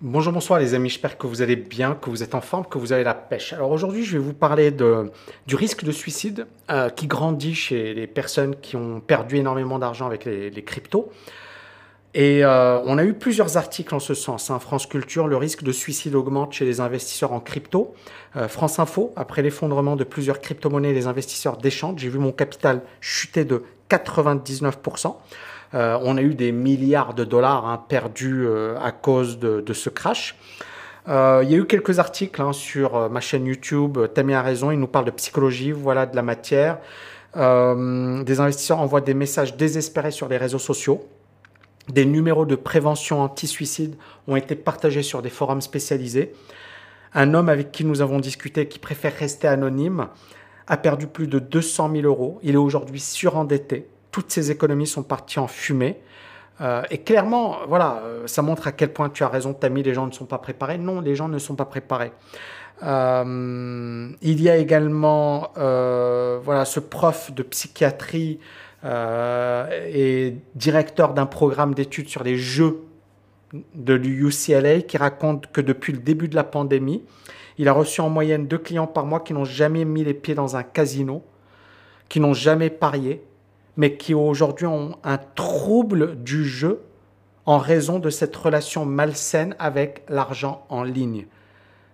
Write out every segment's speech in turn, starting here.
Bonjour, bonsoir les amis, j'espère que vous allez bien, que vous êtes en forme, que vous avez la pêche. Alors aujourd'hui, je vais vous parler du risque de suicide euh, qui grandit chez les personnes qui ont perdu énormément d'argent avec les, cryptos. Et euh, on a eu plusieurs articles en ce sens. Hein. France Culture, le risque de suicide augmente chez les investisseurs en crypto. Euh, France Info, après l'effondrement de plusieurs crypto-monnaies, les investisseurs déchantent. J'ai vu mon capital chuter de 99%. Euh, on a eu des milliards de dollars hein, perdus euh, à cause de, ce crash. Euh, il y a eu quelques articles hein, sur ma chaîne YouTube. Tammy a raison, il nous parle de psychologie, voilà de la matière. des investisseurs envoient des messages désespérés sur les réseaux sociaux. Des numéros de prévention anti-suicide ont été partagés sur des forums spécialisés. Un homme avec qui nous avons discuté, qui préfère rester anonyme, a perdu plus de 200 000 euros. Il est aujourd'hui surendetté toutes ces économies sont parties en fumée. Euh, et clairement, voilà, euh, ça montre à quel point tu as raison, Tammy, les gens ne sont pas préparés. Non, les gens ne sont pas préparés. Euh, il y a également voilà, ce prof de psychiatrie et directeur d'un programme d'études sur les jeux de l'UCLA qui raconte que depuis le début de la pandémie, il a reçu en moyenne deux clients par mois qui n'ont jamais mis les pieds dans un casino, qui n'ont jamais parié, mais qui aujourd'hui ont un trouble du jeu en raison de cette relation malsaine avec l'argent en ligne.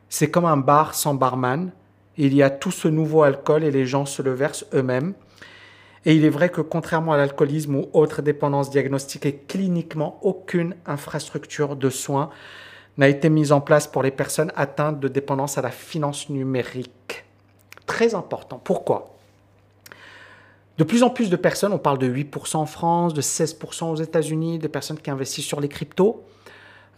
C'est comme un bar sans barman. Il y a tout ce nouveau alcool et les gens se le versent eux-mêmes. Et il est vrai que contrairement à l'alcoolisme ou autres dépendances diagnostiquées cliniquement, aucune infrastructure de soins n'a été mise en place pour les personnes atteintes de dépendance à la finance numérique. Très important. Pourquoi? De plus en plus de personnes, on parle de 8% en France, de 16% aux États-Unis, de personnes qui investissent sur les cryptos.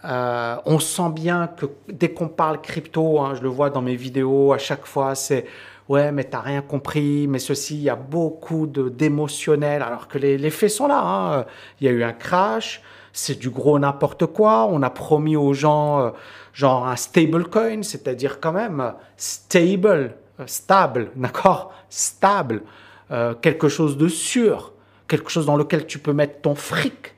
Euh, on sent bien que dès qu'on parle crypto, hein, je le vois dans mes vidéos, à chaque fois, c'est ouais, mais t'as rien compris, mais ceci, il y a beaucoup d'émotionnel, alors que les, faits sont là. Hein. Il y a eu un crash, c'est du gros n'importe quoi. On a promis aux gens, euh, genre un stablecoin, c'est-à-dire quand même stable, euh, stable, d'accord? Stable. Euh, quelque chose de sûr, quelque chose dans lequel tu peux mettre ton fric.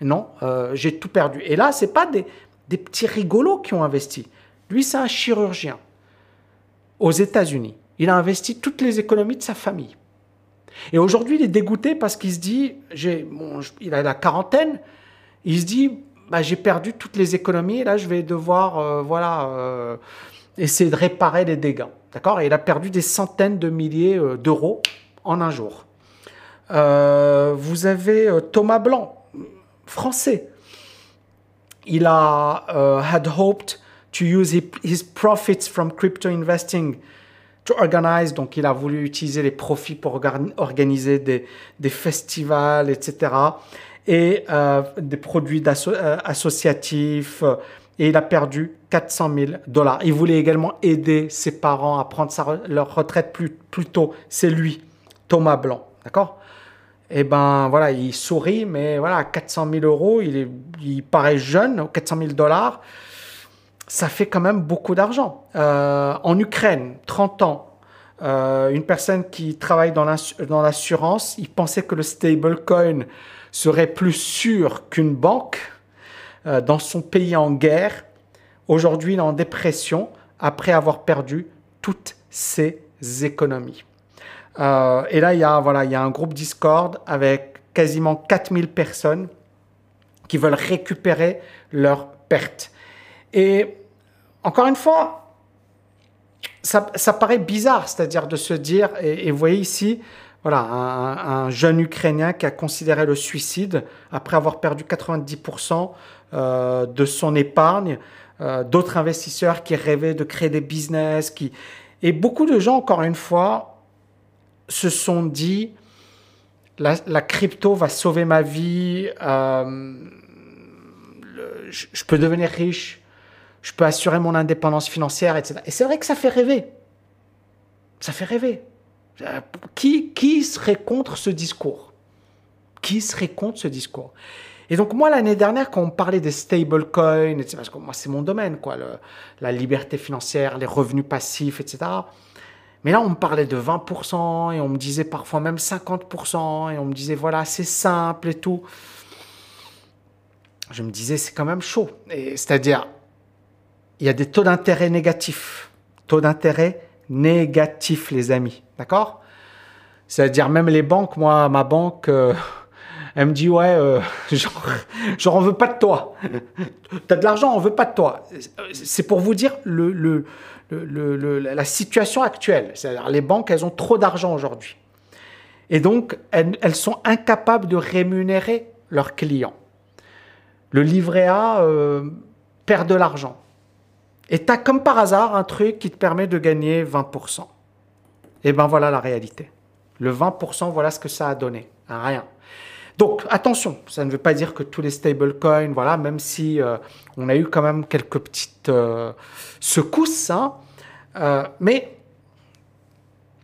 Non, euh, j'ai tout perdu. Et là, c'est pas des, des petits rigolos qui ont investi. Lui, c'est un chirurgien aux États-Unis. Il a investi toutes les économies de sa famille. Et aujourd'hui, il est dégoûté parce qu'il se dit, j'ai, il a la quarantaine, il se dit, bah, j'ai perdu toutes les économies et là, je vais devoir, euh, voilà, essayer de réparer les dégâts. D'accord? Et il a perdu des centaines de milliers d'euros en un jour. Euh, vous avez euh, Thomas Blanc, français. Il a uh, had hoped to use his profits from crypto investing to organize, donc il a voulu utiliser les profits pour organiser des, des festivals, etc. Et euh, des produits associatifs. Et il a perdu 400 000 dollars. Il voulait également aider ses parents à prendre leur retraite plus, plus tôt. C'est lui Thomas Blanc, d'accord? Eh ben voilà, il sourit, mais voilà, 400 000 euros, il, est, il paraît jeune, 400 000 dollars, ça fait quand même beaucoup d'argent. Euh, en Ukraine, 30 ans, euh, une personne qui travaille dans l'assurance, il pensait que le stablecoin serait plus sûr qu'une banque euh, dans son pays en guerre. Aujourd'hui, il est en dépression après avoir perdu toutes ses économies. Euh, et là, il y, a, voilà, il y a un groupe Discord avec quasiment 4000 personnes qui veulent récupérer leurs pertes. Et encore une fois, ça, ça paraît bizarre, c'est-à-dire de se dire, et, vous voyez ici, voilà, un, jeune Ukrainien qui a considéré le suicide après avoir perdu 90% euh, de son épargne, euh, d'autres investisseurs qui rêvaient de créer des business, qui... et beaucoup de gens, encore une fois, se sont dit la, crypto va sauver ma vie, euh, je, peux devenir riche, je peux assurer mon indépendance financière, etc. Et c'est vrai que ça fait rêver. Ça fait rêver. Euh, qui, qui serait contre ce discours? Qui serait contre ce discours? Et donc moi l'année dernière quand on parlait des stablecoins, parce que moi c'est mon domaine quoi, la liberté financière, les revenus passifs, etc. Mais là, on me parlait de 20% et on me disait parfois même 50% et on me disait voilà, c'est simple et tout. Je me disais, c'est quand même chaud. C'est-à-dire, il y a des taux d'intérêt négatifs. Taux d'intérêt négatifs, les amis. D'accord? C'est-à-dire même les banques, moi, ma banque, euh, elle me dit, ouais, euh, genre, genre, on veut pas de toi. tu as de l'argent, on veut pas de toi. C'est pour vous dire le, le, la situation actuelle. C'est-à-dire les banques, elles ont trop d'argent aujourd'hui. Et donc, elles, elles, sont incapables de rémunérer leurs clients. Le livret A euh, perd de l'argent. Et tu as comme par hasard un truc qui te permet de gagner 20%. Et ben voilà la réalité. Le 20%, voilà ce que ça a donné. Rien. Donc attention, ça ne veut pas dire que tous les stablecoins, voilà, même si euh, on a eu quand même quelques petites euh, secousses, hein, mais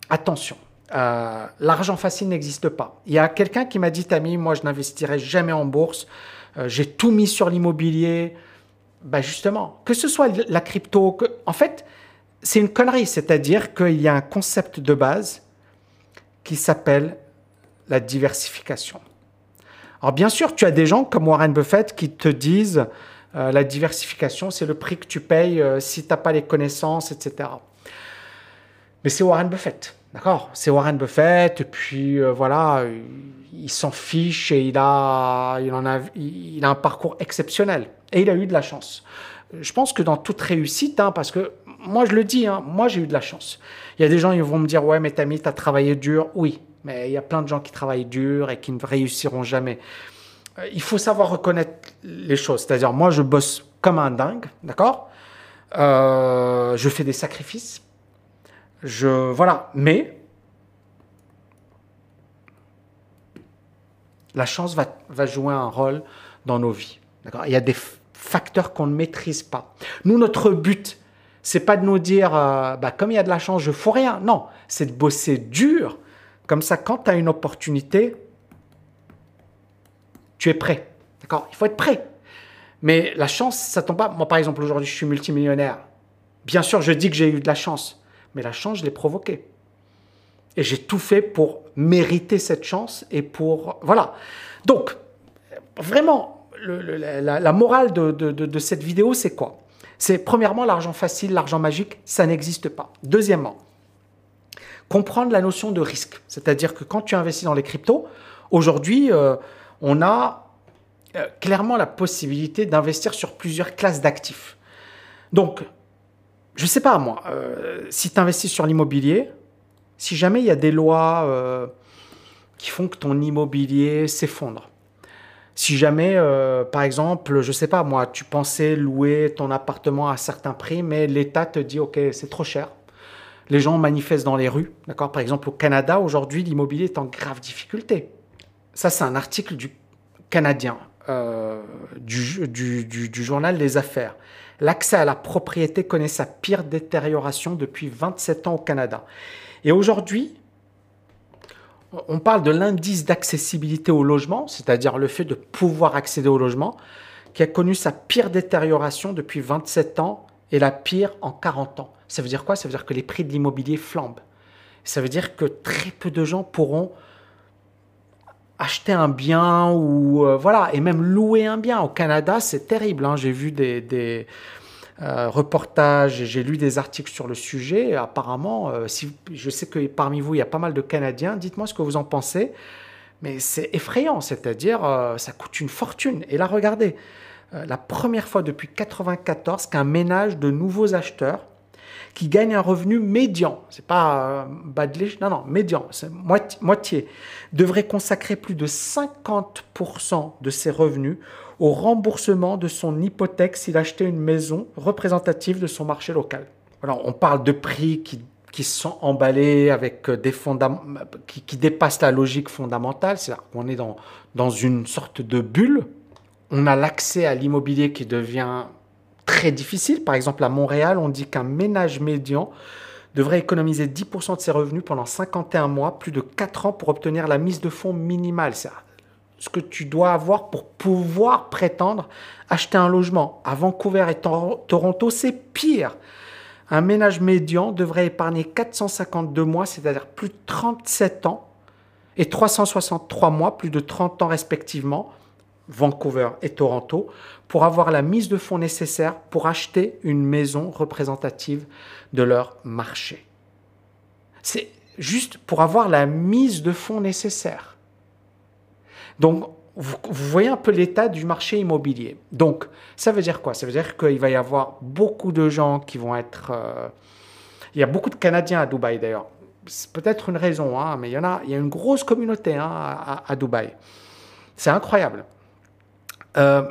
attention, l'argent facile n'existe pas. Il y a quelqu'un qui m'a dit, Tammy, moi je n'investirai jamais en bourse, j'ai tout mis sur l'immobilier, bah justement, que ce soit la crypto, en fait, c'est une connerie, c'est-à-dire qu'il y a un concept de base qui s'appelle la diversification. Alors bien sûr, tu as des gens comme Warren Buffett qui te disent euh, la diversification, c'est le prix que tu payes euh, si tu n'as pas les connaissances, etc. Mais c'est Warren Buffett, d'accord? C'est Warren Buffett, et puis euh, voilà, il s'en fiche et il a, il, en a, il a un parcours exceptionnel. Et il a eu de la chance. Je pense que dans toute réussite, hein, parce que moi je le dis, hein, moi j'ai eu de la chance. Il y a des gens qui vont me dire Ouais, mais Tammy, tu as travaillé dur. Oui, mais il y a plein de gens qui travaillent dur et qui ne réussiront jamais. Euh, il faut savoir reconnaître les choses. C'est-à-dire, moi je bosse comme un dingue, d'accord? Euh, Je fais des sacrifices. Je, voilà, mais la chance va, va jouer un rôle dans nos vies. Il y a des facteurs qu'on ne maîtrise pas. Nous, notre but, c'est pas de nous dire, euh, bah, comme il y a de la chance, je fous rien. Non, c'est de bosser dur. Comme ça, quand tu as une opportunité, tu es prêt. D'accord? Il faut être prêt. Mais la chance, ça tombe pas. Moi, par exemple, aujourd'hui, je suis multimillionnaire. Bien sûr, je dis que j'ai eu de la chance. Mais la chance, je l'ai provoquée. Et j'ai tout fait pour mériter cette chance et pour... Voilà. Donc, vraiment, la, morale de, cette vidéo, c'est quoi? C'est premièrement, l'argent facile, l'argent magique, ça n'existe pas. Deuxièmement, comprendre la notion de risque. C'est-à-dire que quand tu investis dans les cryptos, aujourd'hui, euh, on a euh, clairement la possibilité d'investir sur plusieurs classes d'actifs. Donc, je ne sais pas moi, euh, si tu investis sur l'immobilier, si jamais il y a des lois qui font que ton immobilier s'effondre, si jamais, par exemple, je sais pas moi, tu pensais louer ton appartement à un certain prix, mais l'État te dit, OK, c'est trop cher. Les gens manifestent dans les rues, d'accord? Par exemple, au Canada, aujourd'hui, l'immobilier est en grave difficulté. Ça, c'est un article du Canadien, euh, du, journal des affaires. L'accès à la propriété connaît sa pire détérioration depuis 27 ans au Canada. Et aujourd'hui, on parle de l'indice d'accessibilité au logement, c'est-à-dire le fait de pouvoir accéder au logement, qui a connu sa pire détérioration depuis 27 ans et la pire en 40 ans. Ça veut dire quoi? Ça veut dire que les prix de l'immobilier flambent. Ça veut dire que très peu de gens pourront acheter un bien ou euh, voilà et même louer un bien au Canada c'est terrible hein. j'ai vu des, euh, reportages, j'ai lu des articles sur le sujet. apparemment, euh, je sais que parmi vous, il y a pas mal de Canadiens. Dites-moi ce que vous en pensez. Mais c'est effrayant, c'est-à-dire, euh, ça coûte une fortune. Et là, regardez, la première fois depuis 1994 qu'un ménage de nouveaux acheteurs qui gagne un revenu médian, c'est pas bas de non, non, médian, c'est moitié, moitié, devrait consacrer plus de 50% de ses revenus au remboursement de son hypothèque s'il achetait une maison représentative de son marché local. Alors, on parle de prix qui, qui sont emballés avec des fondamentaux qui, qui, dépassent la logique fondamentale, c'est-à-dire qu'on est dans, dans une sorte de bulle. On a l'accès à l'immobilier qui devient très difficile. Par exemple, à Montréal, on dit qu'un ménage médian devrait économiser 10% de ses revenus pendant 51 mois, plus de 4 ans pour obtenir la mise de fonds minimale. C'est ce que tu dois avoir pour pouvoir prétendre acheter un logement. À Vancouver et Toronto, c'est pire. Un ménage médian devrait épargner 452 mois, c'est-à-dire plus de 37 ans, et 363 mois, plus de 30 ans respectivement, Vancouver et Toronto pour avoir la mise de fonds nécessaire pour acheter une maison représentative de leur marché. C'est juste pour avoir la mise de fonds nécessaire. Donc, vous, voyez un peu l'état du marché immobilier. Donc, ça veut dire quoi? Ça veut dire qu'il va y avoir beaucoup de gens qui vont être... Euh, il y a beaucoup de Canadiens à Dubaï d'ailleurs. C'est peut-être une raison, hein, mais il y en a, il y a une grosse communauté hein, à, Dubaï. C'est incroyable. Euh,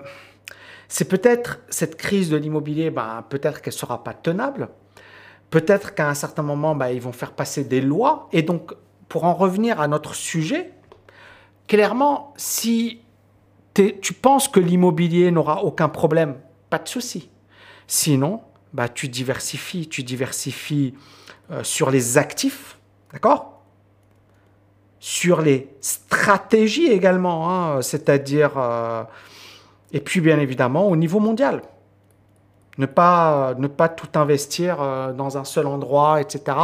c'est peut-être cette crise de l'immobilier, ben, peut-être qu'elle ne sera pas tenable. Peut-être qu'à un certain moment, ben, ils vont faire passer des lois. Et donc, pour en revenir à notre sujet, clairement, si tu penses que l'immobilier n'aura aucun problème, pas de souci. Sinon, bah, tu diversifies, tu diversifies euh, sur les actifs, d'accord? Sur les stratégies également, hein, c'est-à-dire, euh, et puis bien évidemment au niveau mondial. Ne pas, ne pas tout investir euh, dans un seul endroit, etc.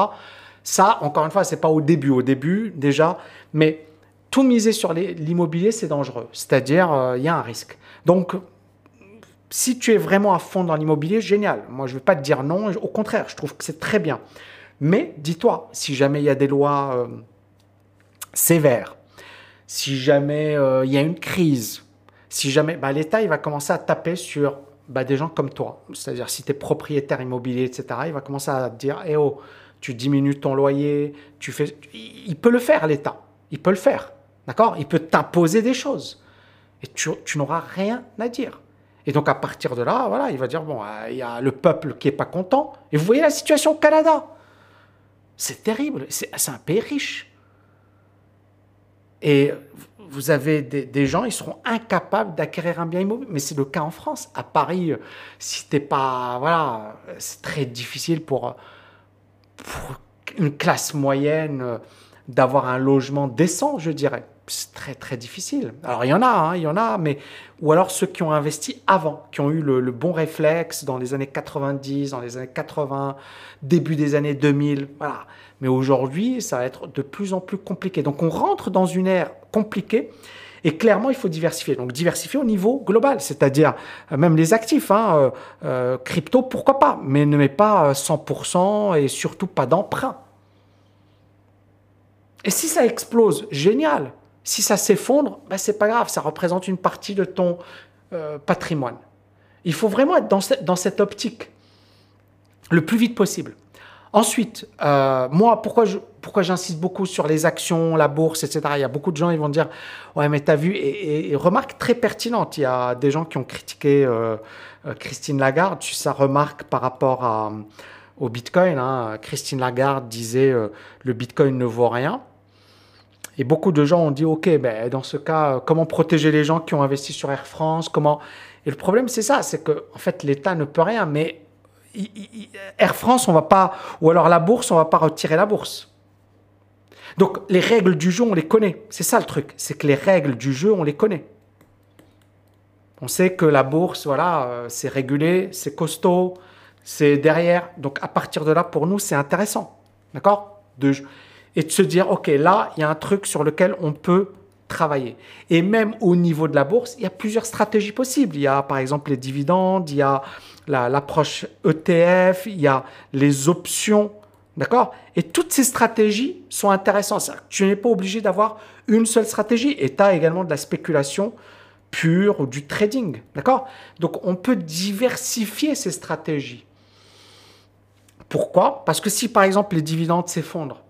Ça, encore une fois, c'est pas au début. Au début, déjà, mais tout miser sur l'immobilier, c'est dangereux. C'est-à-dire, euh, il y a un risque. Donc, si tu es vraiment à fond dans l'immobilier, génial. Moi, je ne veux pas te dire non. Au contraire, je trouve que c'est très bien. Mais dis-toi, si jamais il y a des lois euh, sévères, si jamais il y a une crise, si jamais bah, l'État il va commencer à taper sur bah, des gens comme toi. C'est-à-dire, si tu es propriétaire immobilier, etc., il va commencer à te dire Eh oh, tu diminues ton loyer, tu fais. Il peut le faire, l'État. Il peut le faire. D'accord? Il peut t'imposer des choses. Et tu, n'auras rien à dire. Et donc à partir de là, voilà, il va dire, bon, euh, il y a le peuple qui n'est pas content. Et vous voyez la situation au Canada. C'est terrible. C'est un pays riche. Et vous avez des, gens, ils seront incapables d'acquérir un bien immobilier. Mais c'est le cas en France. À Paris, si t'es pas, voilà, c'est très difficile pour, une classe moyenne d'avoir un logement décent, je dirais. C'est très très difficile. Alors il y en a, hein, il y en a, mais ou alors ceux qui ont investi avant, qui ont eu le, bon réflexe dans les années 90, dans les années 80, début des années 2000, voilà. Mais aujourd'hui, ça va être de plus en plus compliqué. Donc on rentre dans une ère compliquée. Et clairement, il faut diversifier. Donc diversifier au niveau global, c'est-à-dire euh, même les actifs, hein, euh, euh, crypto, pourquoi pas, mais ne mets pas 100% et surtout pas d'emprunt. Et si ça explose, génial. Si ça s'effondre, ben c'est pas grave, ça représente une partie de ton patrimoine. Il faut vraiment être dans, dans cette optique le plus vite possible. Ensuite, euh, moi, pourquoi, j'insiste beaucoup sur les actions, la bourse, etc. Il y a beaucoup de gens, ils vont dire, ouais, mais t'as vu, et, remarque très pertinente, il y a des gens qui ont critiqué euh, Christine Lagarde, sa remarque par rapport au Bitcoin. Hein. Christine Lagarde disait, le Bitcoin ne vaut rien. Et beaucoup de gens ont dit, OK, ben, dans ce cas, comment protéger les gens qui ont investi sur Air France? Comment... Et le problème, c'est ça, c'est que en fait, l'État ne peut rien, mais Air France, on va pas, ou alors la bourse, on va pas retirer la bourse. Donc les règles du jeu, on les connaît. C'est ça le truc, c'est que les règles du jeu, on les connaît. On sait que la bourse, voilà, euh, c'est régulé, c'est costaud, c'est derrière. Donc à partir de là, pour nous, c'est intéressant. D'accord? De, et de se dire, OK, là, il y a un truc sur lequel on peut travailler. Et même au niveau de la bourse, il y a plusieurs stratégies possibles. Il y a par exemple les dividendes, il y a l'approche ETF, il y a les options. D'accord? Et toutes ces stratégies sont intéressantes. Tu n'es pas obligé d'avoir une seule stratégie. Et tu as également de la spéculation pure ou du trading. D'accord? Donc on peut diversifier ces stratégies. Pourquoi? Parce que si par exemple les dividendes s'effondrent,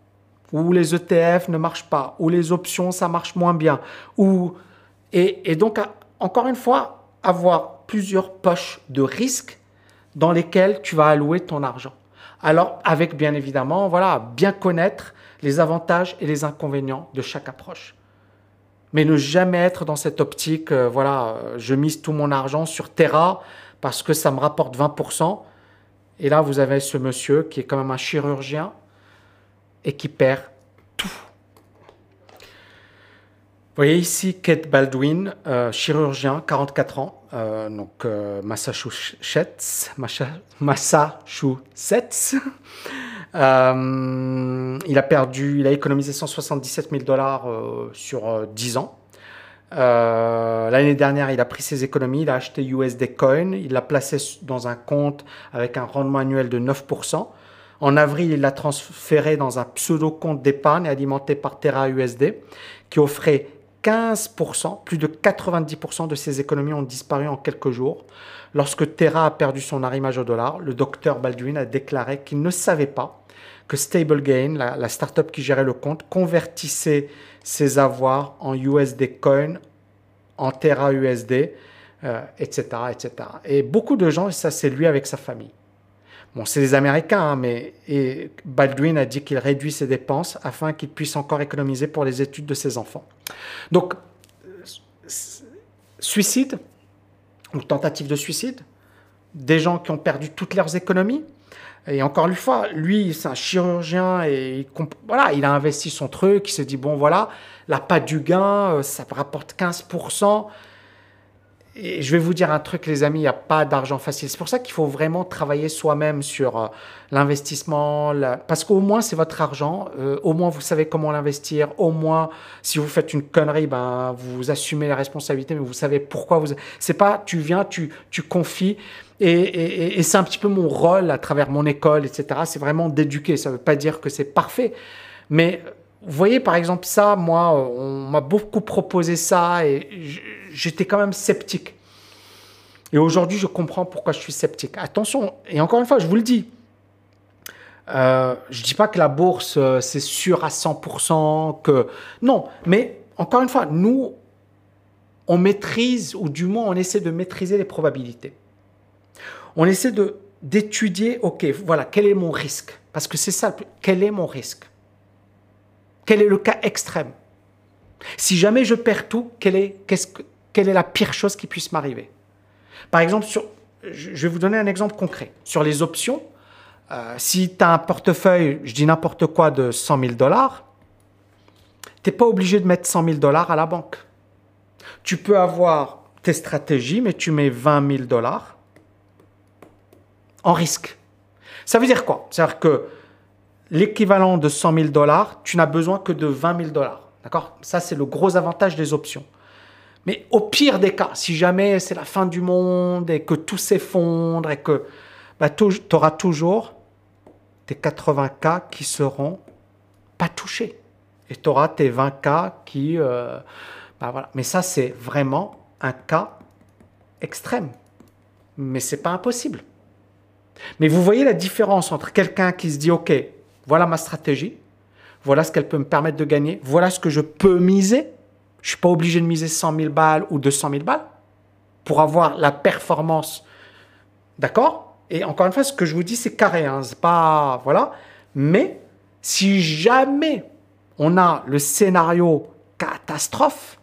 ou les ETF ne marchent pas, ou les options, ça marche moins bien. Ou... Et, donc, encore une fois, avoir plusieurs poches de risques dans lesquelles tu vas allouer ton argent. Alors, avec bien évidemment, voilà, bien connaître les avantages et les inconvénients de chaque approche. Mais ne jamais être dans cette optique, euh, voilà, euh, je mise tout mon argent sur Terra parce que ça me rapporte 20%. Et là, vous avez ce monsieur qui est quand même un chirurgien et qui perd tout. Vous voyez ici Kate Baldwin, euh, chirurgien, 44 ans, euh, donc euh, Massachusetts. Il a perdu, il a économisé 177 000 dollars sur 10 ans. L'année dernière, il a pris ses économies, il a acheté USD Coin, il l'a placé dans un compte avec un rendement annuel de 9%. En avril, il l'a transféré dans un pseudo compte d'épargne alimenté par Terra USD qui offrait 15%, plus de 90% de ses économies ont disparu en quelques jours. Lorsque Terra a perdu son arrimage au dollar, le docteur Baldwin a déclaré qu'il ne savait pas que StableGain, la, la startup qui gérait le compte, convertissait ses avoirs en USD Coin, en Terra USD, etc., etc. Et beaucoup de gens, ça c'est lui avec sa famille. Bon, c'est les Américains, hein, mais et Baldwin a dit qu'il réduit ses dépenses afin qu'il puisse encore économiser pour les études de ses enfants. Donc, suicide ou tentative de suicide, des gens qui ont perdu toutes leurs économies. Et encore une fois, lui, c'est un chirurgien et il, voilà, il a investi son truc, il s'est dit, bon voilà, la pas du gain, euh, ça rapporte 15%. Et je vais vous dire un truc, les amis, il n'y a pas d'argent facile. C'est pour ça qu'il faut vraiment travailler soi-même sur euh, l'investissement, parce qu'au moins c'est votre argent, euh, au moins vous savez comment l'investir, au moins si vous faites une connerie, ben vous assumez la responsabilité, mais vous savez pourquoi vous. C'est pas tu viens, tu tu confies. Et, et, et c'est un petit peu mon rôle à travers mon école, etc. C'est vraiment d'éduquer. Ça ne veut pas dire que c'est parfait, mais vous voyez, par exemple, ça, moi, on m'a beaucoup proposé ça et j'étais quand même sceptique. Et aujourd'hui, je comprends pourquoi je suis sceptique. Attention, et encore une fois, je vous le dis, euh, je ne dis pas que la bourse, euh, c'est sûr à 100%, que... Non, mais encore une fois, nous, on maîtrise, ou du moins, on essaie de maîtriser les probabilités. On essaie d'étudier, ok, voilà, quel est mon risque? Parce que c'est ça, quel est mon risque? Quel est le cas extrême? Si jamais je perds tout, quelle est, la pire chose qui puisse m'arriver? Par exemple, sur, je vais vous donner un exemple concret. Sur les options, euh, si tu as un portefeuille, je dis n'importe quoi, de 100 000 dollars, tu n'es pas obligé de mettre 100 000 dollars à la banque. Tu peux avoir tes stratégies, mais tu mets 20 000 dollars en risque. Ça veut dire quoi? C'est-à-dire que l'équivalent de 100 000 dollars, tu n'as besoin que de 20 000 dollars. D'accord? Ça, c'est le gros avantage des options. Mais au pire des cas, si jamais c'est la fin du monde et que tout s'effondre et que bah, tu auras toujours tes 80 cas qui seront pas touchés. Et tu auras tes 20 cas qui... Euh, bah, voilà. Mais ça, c'est vraiment un cas extrême. Mais c'est pas impossible. Mais vous voyez la différence entre quelqu'un qui se dit, OK, voilà ma stratégie. Voilà ce qu'elle peut me permettre de gagner. Voilà ce que je peux miser. Je ne suis pas obligé de miser 100 000 balles ou 200 000 balles pour avoir la performance. D'accord? Et encore une fois, ce que je vous dis, c'est carré. Hein, pas. Voilà. Mais si jamais on a le scénario catastrophe,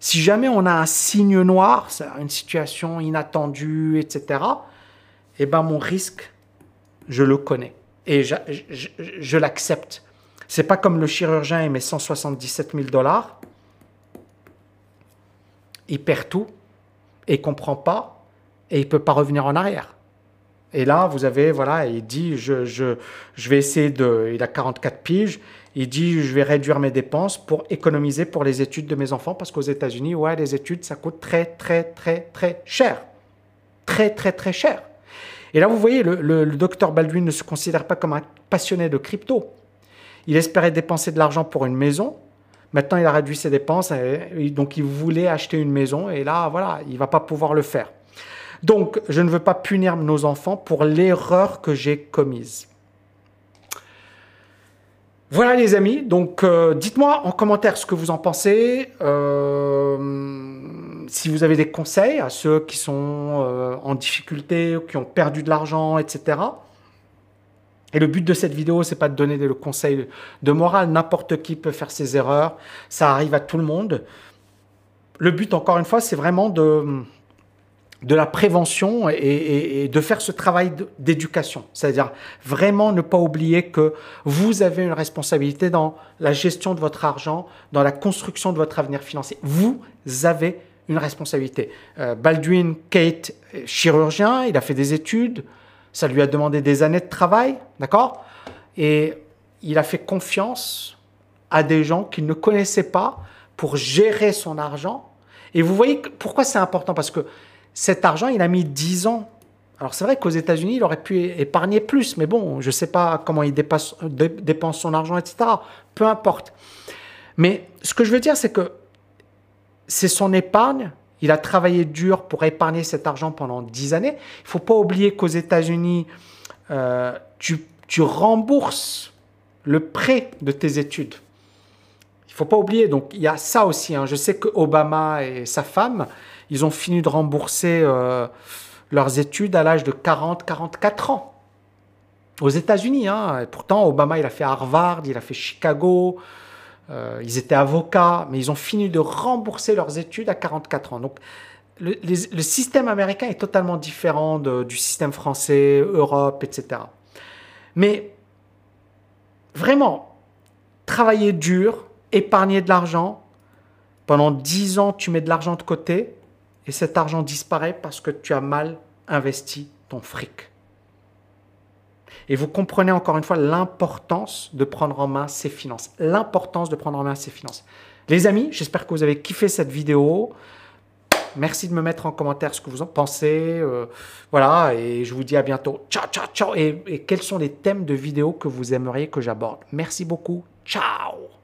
si jamais on a un signe noir, une situation inattendue, etc., eh ben mon risque, je le connais et je, je, je l'accepte. C'est pas comme le chirurgien, il met 177 000 dollars, il perd tout et il comprend pas et il peut pas revenir en arrière. Et là, vous avez, voilà, il dit, je, je, je vais essayer de, il a 44 piges, il dit, je vais réduire mes dépenses pour économiser pour les études de mes enfants parce qu'aux États-Unis, ouais, les études, ça coûte très, très, très, très cher. Très, très, très cher. Et là, vous voyez, le, docteur Baldwin ne se considère pas comme un passionné de crypto. Il espérait dépenser de l'argent pour une maison. Maintenant, il a réduit ses dépenses, donc il voulait acheter une maison, et là, voilà, il va pas pouvoir le faire. Donc, je ne veux pas punir nos enfants pour l'erreur que j'ai commise. Voilà les amis, donc euh, dites-moi en commentaire ce que vous en pensez. Euh, si vous avez des conseils à ceux qui sont euh, en difficulté, qui ont perdu de l'argent, etc. Et le but de cette vidéo, c'est pas de donner des conseils de morale. N'importe qui peut faire ses erreurs. Ça arrive à tout le monde. Le but, encore une fois, c'est vraiment de, de la prévention et, de faire ce travail d'éducation. C'est-à-dire vraiment ne pas oublier que vous avez une responsabilité dans la gestion de votre argent, dans la construction de votre avenir financier. Vous avez une responsabilité. Euh, Baldwin Kate, chirurgien, il a fait des études, ça lui a demandé des années de travail, d'accord? Et il a fait confiance à des gens qu'il ne connaissait pas pour gérer son argent. Et vous voyez pourquoi c'est important? Parce que cet argent, il a mis 10 ans. Alors c'est vrai qu'aux États-Unis, il aurait pu épargner plus, mais bon, je ne sais pas comment il dépense son argent, etc. Peu importe. Mais ce que je veux dire, c'est que c'est son épargne. Il a travaillé dur pour épargner cet argent pendant 10 années. Il faut pas oublier qu'aux États-Unis, euh, tu, tu rembourses le prêt de tes études. Il faut pas oublier, donc il y a ça aussi. Hein. Je sais que Obama et sa femme, ils ont fini de rembourser euh, leurs études à l'âge de 40-44 ans. Aux États-Unis, hein. pourtant Obama, il a fait Harvard, il a fait Chicago, euh, ils étaient avocats, mais ils ont fini de rembourser leurs études à 44 ans. Donc le, système américain est totalement différent du système français, Europe, etc. Mais vraiment, travailler dur, épargner de l'argent. Pendant 10 ans, tu mets de l'argent de côté et cet argent disparaît parce que tu as mal investi ton fric. Et vous comprenez encore une fois l'importance de prendre en main ses finances. L'importance de prendre en main ses finances. Les amis, j'espère que vous avez kiffé cette vidéo. Merci de me mettre en commentaire ce que vous en pensez. Euh, voilà, et je vous dis à bientôt. Ciao, ciao, ciao. et quels sont les thèmes de vidéos que vous aimeriez que j'aborde? Merci beaucoup. Ciao